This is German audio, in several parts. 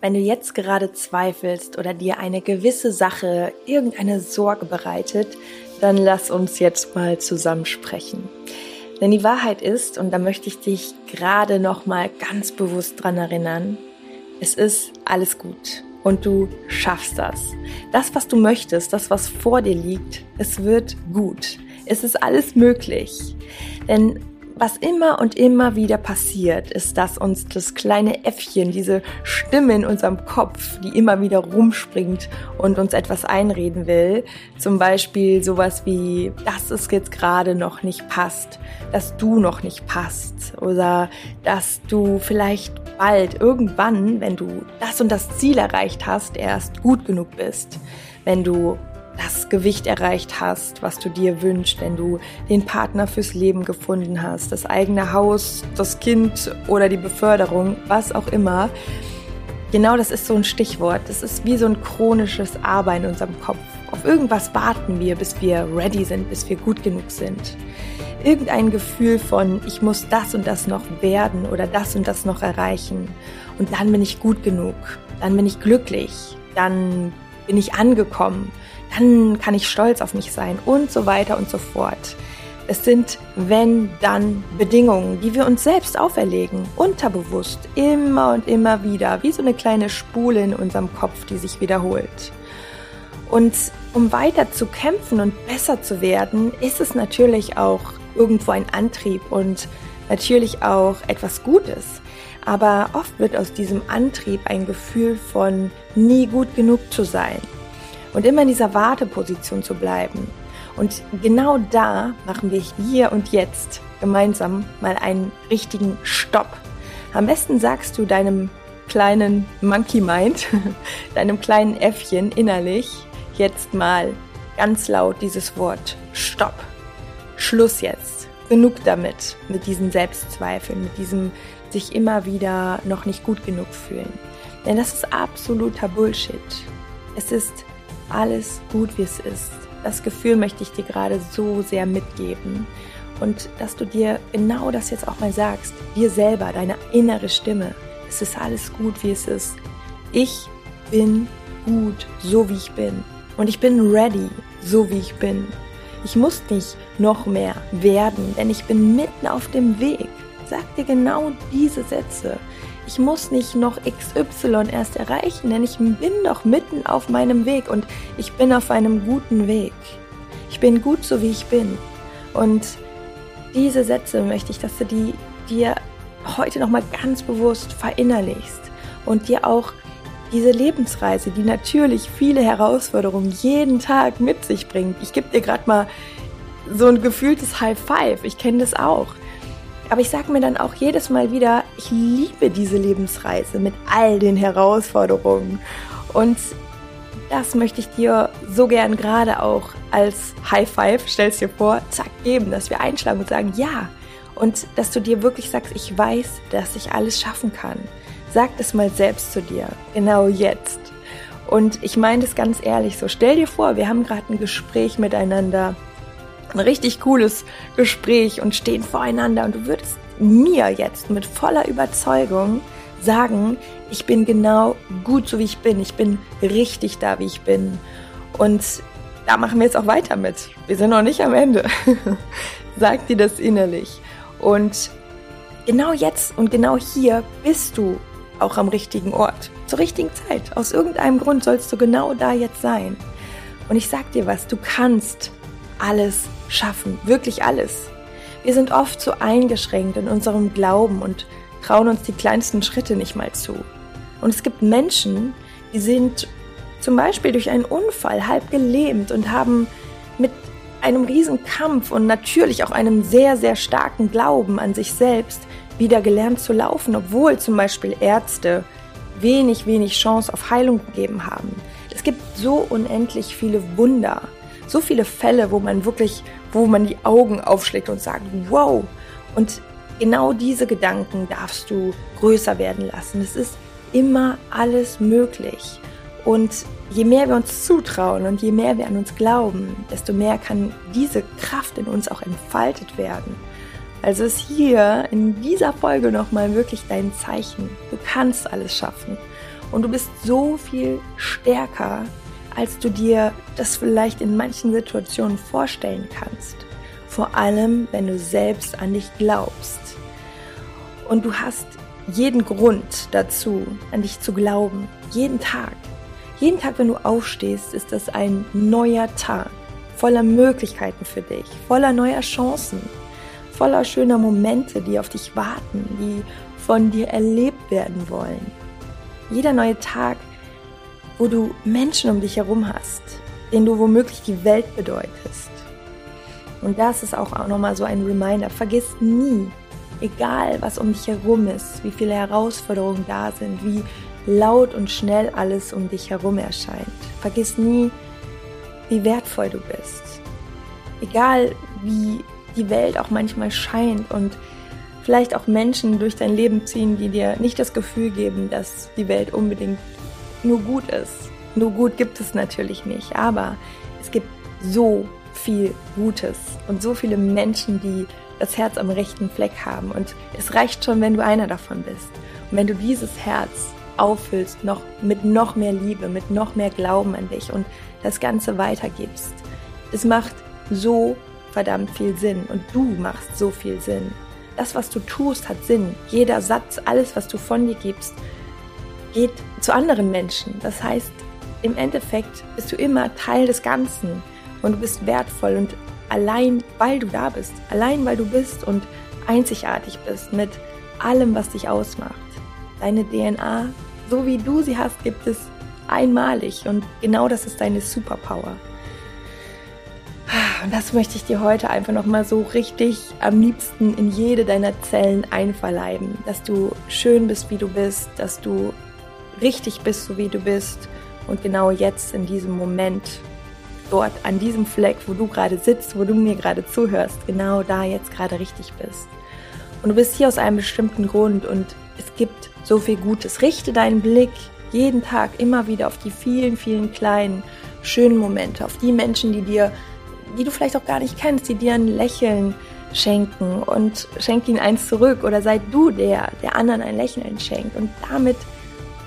Wenn du jetzt gerade zweifelst oder dir eine gewisse Sache irgendeine Sorge bereitet, dann lass uns jetzt mal zusammen sprechen. Denn die Wahrheit ist, und da möchte ich dich gerade noch mal ganz bewusst dran erinnern, es ist alles gut und du schaffst das. Das, was du möchtest, das, was vor dir liegt, es wird gut. Es ist alles möglich. Denn was immer und immer wieder passiert, ist, dass uns das kleine Äffchen, diese Stimme in unserem Kopf, die immer wieder rumspringt und uns etwas einreden will, zum Beispiel sowas wie, dass es jetzt gerade noch nicht passt, dass du noch nicht passt. Oder dass du vielleicht bald irgendwann, wenn du das und das Ziel erreicht hast, erst gut genug bist, wenn du das Gewicht erreicht hast, was du dir wünschst, wenn du den Partner fürs Leben gefunden hast, das eigene Haus, das Kind oder die Beförderung, was auch immer. Genau das ist so ein Stichwort. Das ist wie so ein chronisches Arbeiten in unserem Kopf. Auf irgendwas warten wir, bis wir ready sind, bis wir gut genug sind. Irgendein Gefühl von, ich muss das und das noch werden oder das und das noch erreichen. Und dann bin ich gut genug. Dann bin ich glücklich. Dann bin ich angekommen dann kann ich stolz auf mich sein und so weiter und so fort. Es sind wenn dann Bedingungen, die wir uns selbst auferlegen, unterbewusst, immer und immer wieder, wie so eine kleine Spule in unserem Kopf, die sich wiederholt. Und um weiter zu kämpfen und besser zu werden, ist es natürlich auch irgendwo ein Antrieb und natürlich auch etwas Gutes. Aber oft wird aus diesem Antrieb ein Gefühl von nie gut genug zu sein, und immer in dieser Warteposition zu bleiben. Und genau da machen wir hier und jetzt gemeinsam mal einen richtigen Stopp. Am besten sagst du deinem kleinen Monkey Mind, deinem kleinen Äffchen innerlich jetzt mal ganz laut dieses Wort Stopp. Schluss jetzt. Genug damit, mit diesen Selbstzweifeln, mit diesem sich immer wieder noch nicht gut genug fühlen. Denn das ist absoluter Bullshit. Es ist alles gut, wie es ist. Das Gefühl möchte ich dir gerade so sehr mitgeben. Und dass du dir genau das jetzt auch mal sagst, dir selber, deine innere Stimme. Es ist alles gut, wie es ist. Ich bin gut, so wie ich bin. Und ich bin ready, so wie ich bin. Ich muss nicht noch mehr werden, denn ich bin mitten auf dem Weg. Sag dir genau diese Sätze. Ich muss nicht noch XY erst erreichen, denn ich bin doch mitten auf meinem Weg und ich bin auf einem guten Weg. Ich bin gut so wie ich bin. Und diese Sätze möchte ich, dass du die dir heute nochmal ganz bewusst verinnerlichst und dir auch diese Lebensreise, die natürlich viele Herausforderungen jeden Tag mit sich bringt. Ich gebe dir gerade mal so ein gefühltes High Five. Ich kenne das auch. Aber ich sage mir dann auch jedes Mal wieder, ich liebe diese Lebensreise mit all den Herausforderungen. Und das möchte ich dir so gern gerade auch als High Five, stellst dir vor, zack, geben, dass wir einschlagen und sagen, ja. Und dass du dir wirklich sagst, ich weiß, dass ich alles schaffen kann. Sag das mal selbst zu dir, genau jetzt. Und ich meine das ganz ehrlich so. Stell dir vor, wir haben gerade ein Gespräch miteinander ein richtig cooles Gespräch und stehen voreinander und du würdest mir jetzt mit voller Überzeugung sagen, ich bin genau gut so wie ich bin, ich bin richtig da wie ich bin und da machen wir jetzt auch weiter mit. Wir sind noch nicht am Ende. Sag dir das innerlich und genau jetzt und genau hier bist du auch am richtigen Ort, zur richtigen Zeit. Aus irgendeinem Grund sollst du genau da jetzt sein. Und ich sag dir was, du kannst alles schaffen, wirklich alles. Wir sind oft so eingeschränkt in unserem Glauben und trauen uns die kleinsten Schritte nicht mal zu. Und es gibt Menschen, die sind zum Beispiel durch einen Unfall halb gelähmt und haben mit einem riesen Kampf und natürlich auch einem sehr, sehr starken Glauben an sich selbst wieder gelernt zu laufen, obwohl zum Beispiel Ärzte wenig, wenig Chance auf Heilung gegeben haben. Es gibt so unendlich viele Wunder, so viele Fälle, wo man wirklich, wo man die Augen aufschlägt und sagt, wow. Und genau diese Gedanken darfst du größer werden lassen. Es ist immer alles möglich. Und je mehr wir uns zutrauen und je mehr wir an uns glauben, desto mehr kann diese Kraft in uns auch entfaltet werden. Also ist hier in dieser Folge nochmal wirklich dein Zeichen. Du kannst alles schaffen. Und du bist so viel stärker, als du dir das vielleicht in manchen Situationen vorstellen kannst. Vor allem, wenn du selbst an dich glaubst. Und du hast jeden Grund dazu, an dich zu glauben. Jeden Tag. Jeden Tag, wenn du aufstehst, ist das ein neuer Tag. Voller Möglichkeiten für dich. Voller neuer Chancen. Voller schöner Momente, die auf dich warten, die von dir erlebt werden wollen. Jeder neue Tag, wo du Menschen um dich herum hast, denen du womöglich die Welt bedeutest. Und das ist auch nochmal so ein Reminder. Vergiss nie, egal was um dich herum ist, wie viele Herausforderungen da sind, wie laut und schnell alles um dich herum erscheint. Vergiss nie, wie wertvoll du bist. Egal wie die Welt auch manchmal scheint und vielleicht auch Menschen durch dein Leben ziehen, die dir nicht das Gefühl geben, dass die Welt unbedingt nur gut ist. Nur gut gibt es natürlich nicht, aber es gibt so viel Gutes und so viele Menschen, die das Herz am rechten Fleck haben. Und es reicht schon, wenn du einer davon bist. Und wenn du dieses Herz auffüllst, noch mit noch mehr Liebe, mit noch mehr Glauben an dich und das Ganze weitergibst. Es macht so verdammt viel Sinn und du machst so viel Sinn. Das, was du tust, hat Sinn. Jeder Satz, alles, was du von dir gibst, geht zu anderen Menschen. Das heißt, im Endeffekt bist du immer Teil des Ganzen und du bist wertvoll und allein weil du da bist, allein weil du bist und einzigartig bist mit allem, was dich ausmacht. Deine DNA, so wie du sie hast, gibt es einmalig und genau das ist deine Superpower. Und das möchte ich dir heute einfach nochmal so richtig am liebsten in jede deiner Zellen einverleiben, dass du schön bist, wie du bist, dass du richtig bist, so wie du bist und genau jetzt in diesem Moment dort an diesem Fleck, wo du gerade sitzt, wo du mir gerade zuhörst, genau da jetzt gerade richtig bist. Und du bist hier aus einem bestimmten Grund und es gibt so viel Gutes. Richte deinen Blick jeden Tag immer wieder auf die vielen, vielen kleinen, schönen Momente, auf die Menschen, die dir, die du vielleicht auch gar nicht kennst, die dir ein Lächeln schenken und schenk ihnen eins zurück oder sei du der, der anderen ein Lächeln schenkt und damit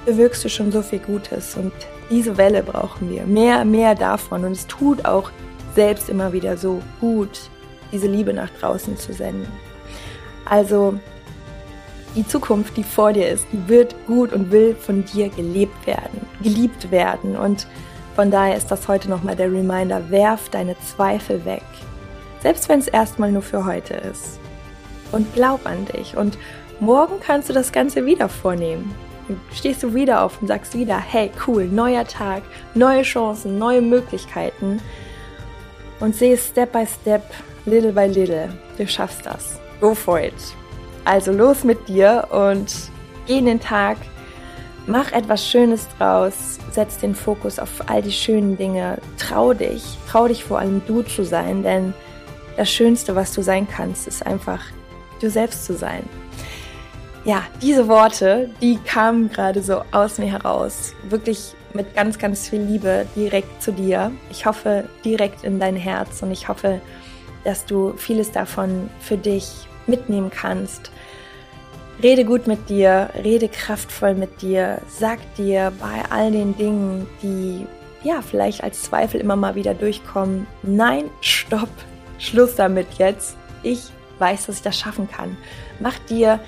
bewirkst du schon so viel Gutes und diese Welle brauchen wir. Mehr, mehr davon. Und es tut auch selbst immer wieder so gut, diese Liebe nach draußen zu senden. Also die Zukunft, die vor dir ist, die wird gut und will von dir gelebt werden, geliebt werden. Und von daher ist das heute nochmal der Reminder, werf deine Zweifel weg. Selbst wenn es erstmal nur für heute ist. Und glaub an dich. Und morgen kannst du das Ganze wieder vornehmen stehst du wieder auf und sagst wieder, hey, cool, neuer Tag, neue Chancen, neue Möglichkeiten und sehe Step by Step, little by little, du schaffst das. Go for it. Also los mit dir und geh in den Tag, mach etwas Schönes draus, setz den Fokus auf all die schönen Dinge, trau dich, trau dich vor allem du zu sein, denn das Schönste, was du sein kannst, ist einfach du selbst zu sein ja, diese Worte, die kamen gerade so aus mir heraus. Wirklich mit ganz, ganz viel Liebe direkt zu dir. Ich hoffe direkt in dein Herz und ich hoffe, dass du vieles davon für dich mitnehmen kannst. Rede gut mit dir, rede kraftvoll mit dir, sag dir bei all den Dingen, die ja vielleicht als Zweifel immer mal wieder durchkommen, nein, stopp, Schluss damit jetzt. Ich weiß, dass ich das schaffen kann. Mach dir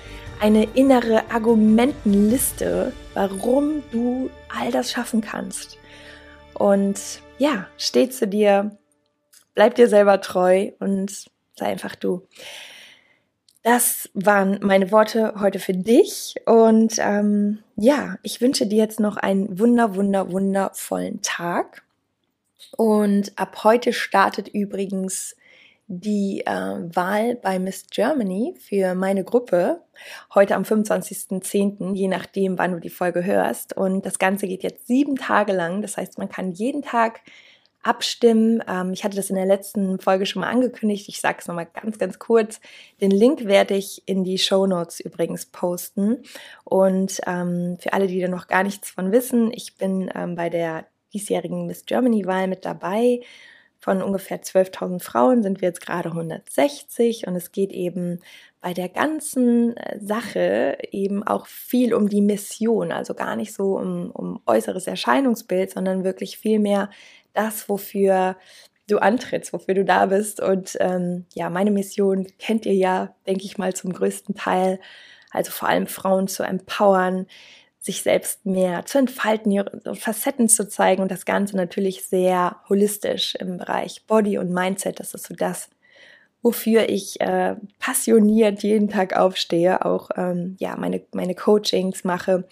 eine innere Argumentenliste, warum du all das schaffen kannst. Und ja, steh zu dir, bleib dir selber treu und sei einfach du. Das waren meine Worte heute für dich. Und ähm, ja, ich wünsche dir jetzt noch einen wunder, wunder, wundervollen Tag. Und ab heute startet übrigens die äh, Wahl bei Miss Germany für meine Gruppe heute am 25.10., je nachdem, wann du die Folge hörst. Und das Ganze geht jetzt sieben Tage lang. Das heißt, man kann jeden Tag abstimmen. Ähm, ich hatte das in der letzten Folge schon mal angekündigt. Ich sage es nochmal ganz, ganz kurz. Den Link werde ich in die Show Notes übrigens posten. Und ähm, für alle, die da noch gar nichts von wissen, ich bin ähm, bei der diesjährigen Miss Germany-Wahl mit dabei von ungefähr 12.000 Frauen sind wir jetzt gerade 160 und es geht eben bei der ganzen äh, Sache eben auch viel um die Mission, also gar nicht so um, um äußeres Erscheinungsbild, sondern wirklich viel mehr das, wofür du antrittst, wofür du da bist. Und ähm, ja, meine Mission kennt ihr ja, denke ich mal, zum größten Teil. Also vor allem Frauen zu empowern, sich selbst mehr zu entfalten, ihre Facetten zu zeigen und das Ganze natürlich sehr holistisch im Bereich Body und Mindset. Das ist so das, wofür ich äh, passioniert jeden Tag aufstehe, auch ähm, ja meine meine Coachings mache.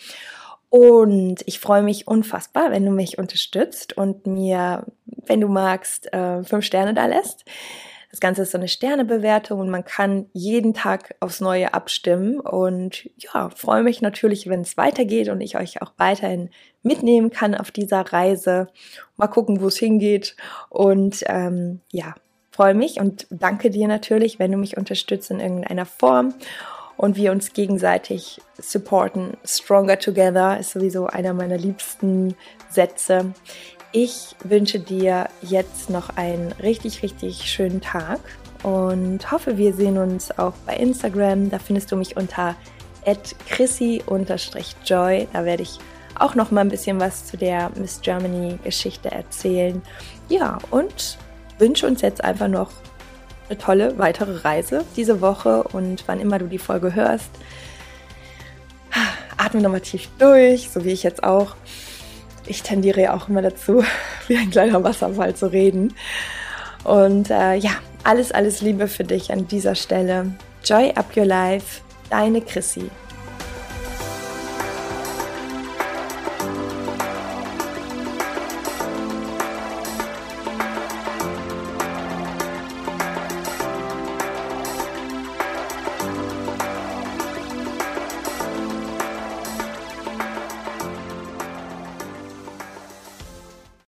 Und ich freue mich unfassbar, wenn du mich unterstützt und mir, wenn du magst, äh, fünf Sterne da lässt. Das Ganze ist so eine Sternebewertung und man kann jeden Tag aufs Neue abstimmen. Und ja, freue mich natürlich, wenn es weitergeht und ich euch auch weiterhin mitnehmen kann auf dieser Reise. Mal gucken, wo es hingeht. Und ähm, ja, freue mich und danke dir natürlich, wenn du mich unterstützt in irgendeiner Form und wir uns gegenseitig supporten. Stronger Together ist sowieso einer meiner liebsten Sätze. Ich wünsche dir jetzt noch einen richtig, richtig schönen Tag und hoffe, wir sehen uns auch bei Instagram. Da findest du mich unter chrissy-joy. Da werde ich auch noch mal ein bisschen was zu der Miss Germany Geschichte erzählen. Ja, und wünsche uns jetzt einfach noch eine tolle weitere Reise diese Woche und wann immer du die Folge hörst, atme nochmal tief durch, so wie ich jetzt auch ich tendiere ja auch immer dazu, wie ein kleiner Wasserfall zu reden. Und äh, ja, alles, alles Liebe für dich an dieser Stelle. Joy up your life, deine Chrissy.